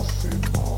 nothing more.